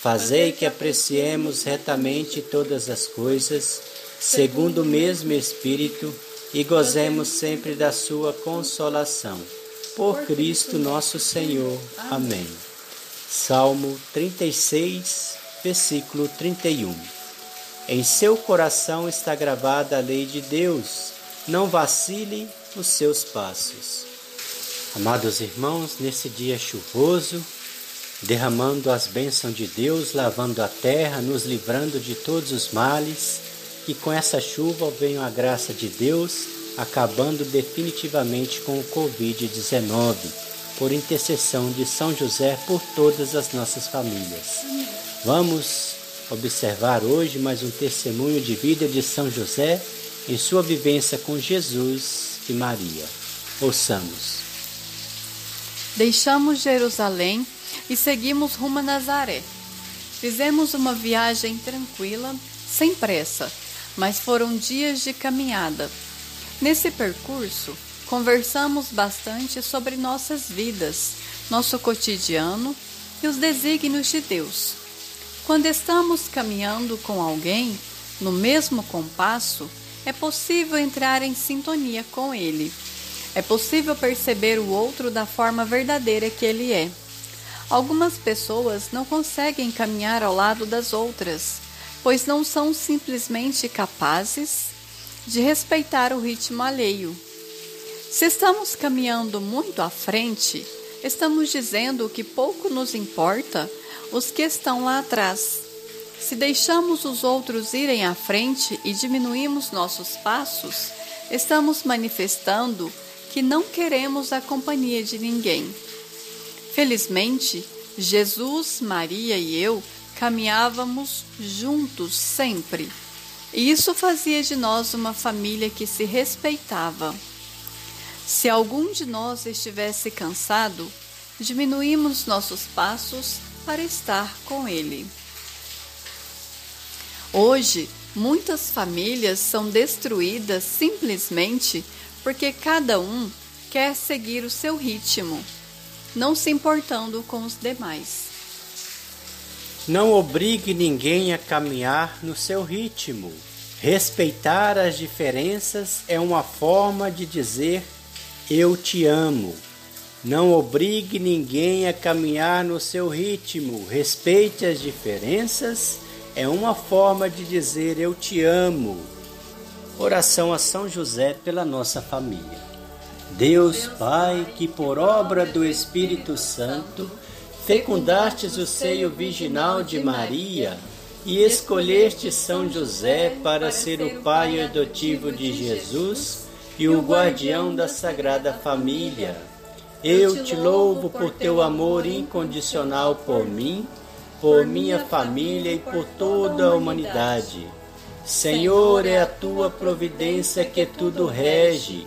fazei que apreciemos retamente todas as coisas, segundo o mesmo Espírito, e gozemos sempre da sua consolação. Por Cristo nosso Senhor. Amém. Salmo 36, versículo 31. Em seu coração está gravada a lei de Deus, não vacile os seus passos. Amados irmãos, nesse dia chuvoso, derramando as bênçãos de Deus, lavando a terra, nos livrando de todos os males, e com essa chuva venha a graça de Deus, acabando definitivamente com o Covid-19, por intercessão de São José por todas as nossas famílias. Vamos observar hoje mais um testemunho de vida de São José em sua vivência com Jesus e Maria. Ouçamos. Deixamos Jerusalém e seguimos rumo a Nazaré. Fizemos uma viagem tranquila, sem pressa, mas foram dias de caminhada. Nesse percurso, conversamos bastante sobre nossas vidas, nosso cotidiano e os desígnios de Deus. Quando estamos caminhando com alguém no mesmo compasso, é possível entrar em sintonia com ele é possível perceber o outro da forma verdadeira que ele é. Algumas pessoas não conseguem caminhar ao lado das outras, pois não são simplesmente capazes de respeitar o ritmo alheio. Se estamos caminhando muito à frente, estamos dizendo que pouco nos importa os que estão lá atrás. Se deixamos os outros irem à frente e diminuímos nossos passos, estamos manifestando que não queremos a companhia de ninguém. Felizmente, Jesus, Maria e eu caminhávamos juntos sempre. E isso fazia de nós uma família que se respeitava. Se algum de nós estivesse cansado, diminuímos nossos passos para estar com ele. Hoje, muitas famílias são destruídas simplesmente porque cada um quer seguir o seu ritmo, não se importando com os demais. Não obrigue ninguém a caminhar no seu ritmo. Respeitar as diferenças é uma forma de dizer eu te amo. Não obrigue ninguém a caminhar no seu ritmo. Respeite as diferenças é uma forma de dizer eu te amo. Oração a São José pela nossa família. Deus Pai, que por obra do Espírito Santo fecundastes o seio virginal de Maria e escolheste São José para ser o pai adotivo de Jesus e o guardião da Sagrada Família. Eu te louvo por teu amor incondicional por mim, por minha família e por toda a humanidade. Senhor, é a tua providência que tudo rege.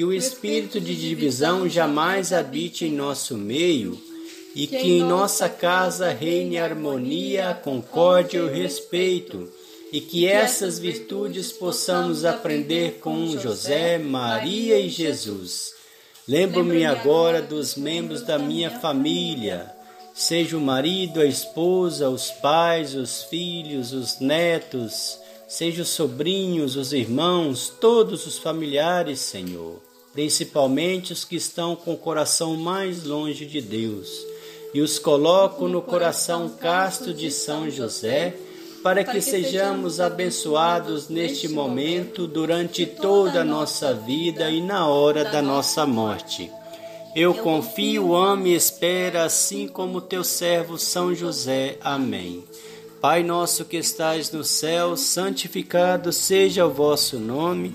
que o espírito de divisão jamais habite em nosso meio e que em nossa casa reine a harmonia, a concórdia e o respeito, e que essas virtudes possamos aprender com José, Maria e Jesus. Lembro-me agora dos membros da minha família. Seja o marido, a esposa, os pais, os filhos, os netos, seja os sobrinhos, os irmãos, todos os familiares, Senhor, principalmente os que estão com o coração mais longe de Deus, e os coloco no coração casto de São José, para que sejamos abençoados neste momento, durante toda a nossa vida e na hora da nossa morte. Eu confio, amo e espero, assim como teu servo São José. Amém. Pai nosso que estais no céu, santificado seja o vosso nome.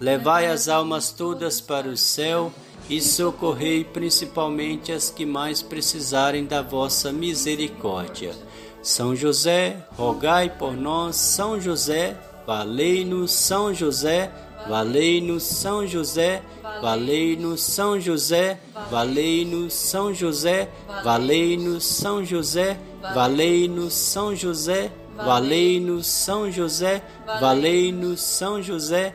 levai as almas todas para o céu e socorrei principalmente as que mais precisarem da vossa misericórdia. São José, rogai por nós, São José, valei-nos, São José, valei-nos, São José, valei-nos, São José, valei-nos, São José, valei-nos, São José, valei-nos, São José, valei-nos, São José, valei-nos, São José, valei-nos, São José,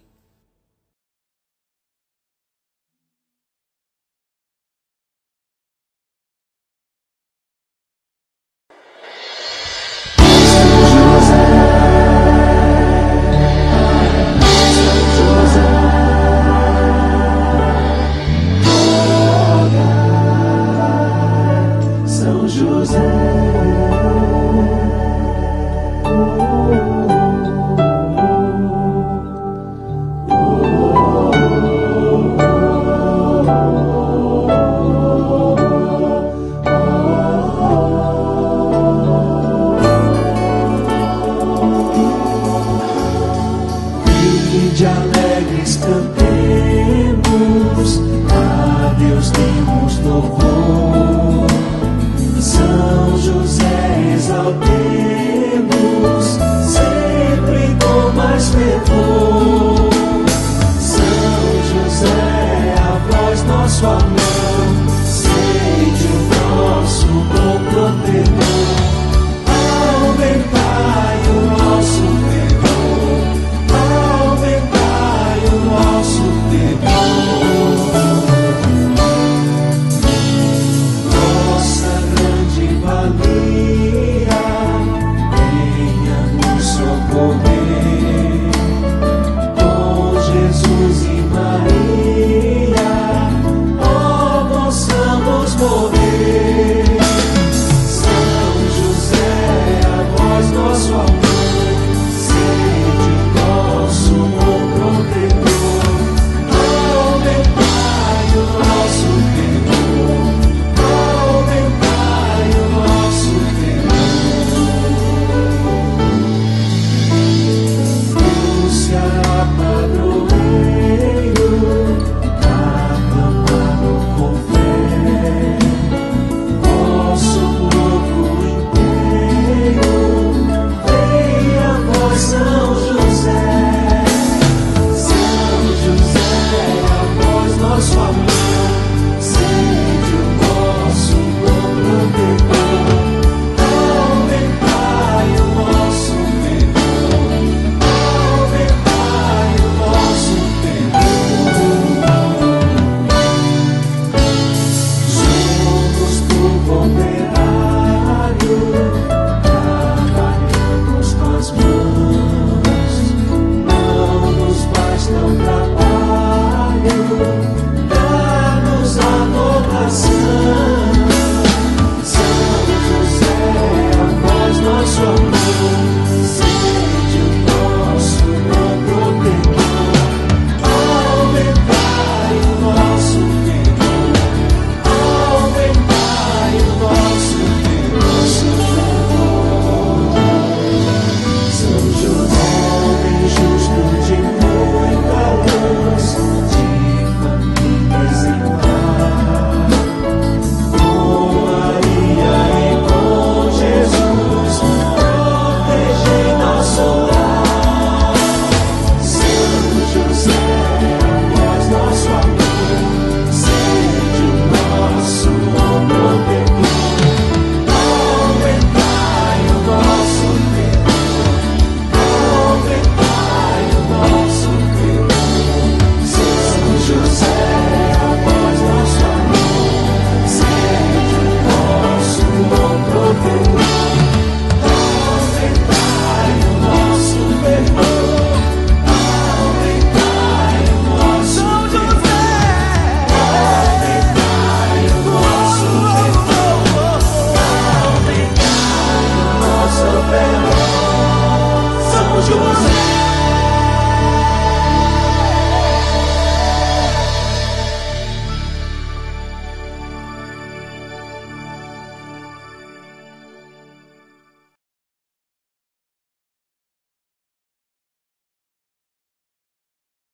told me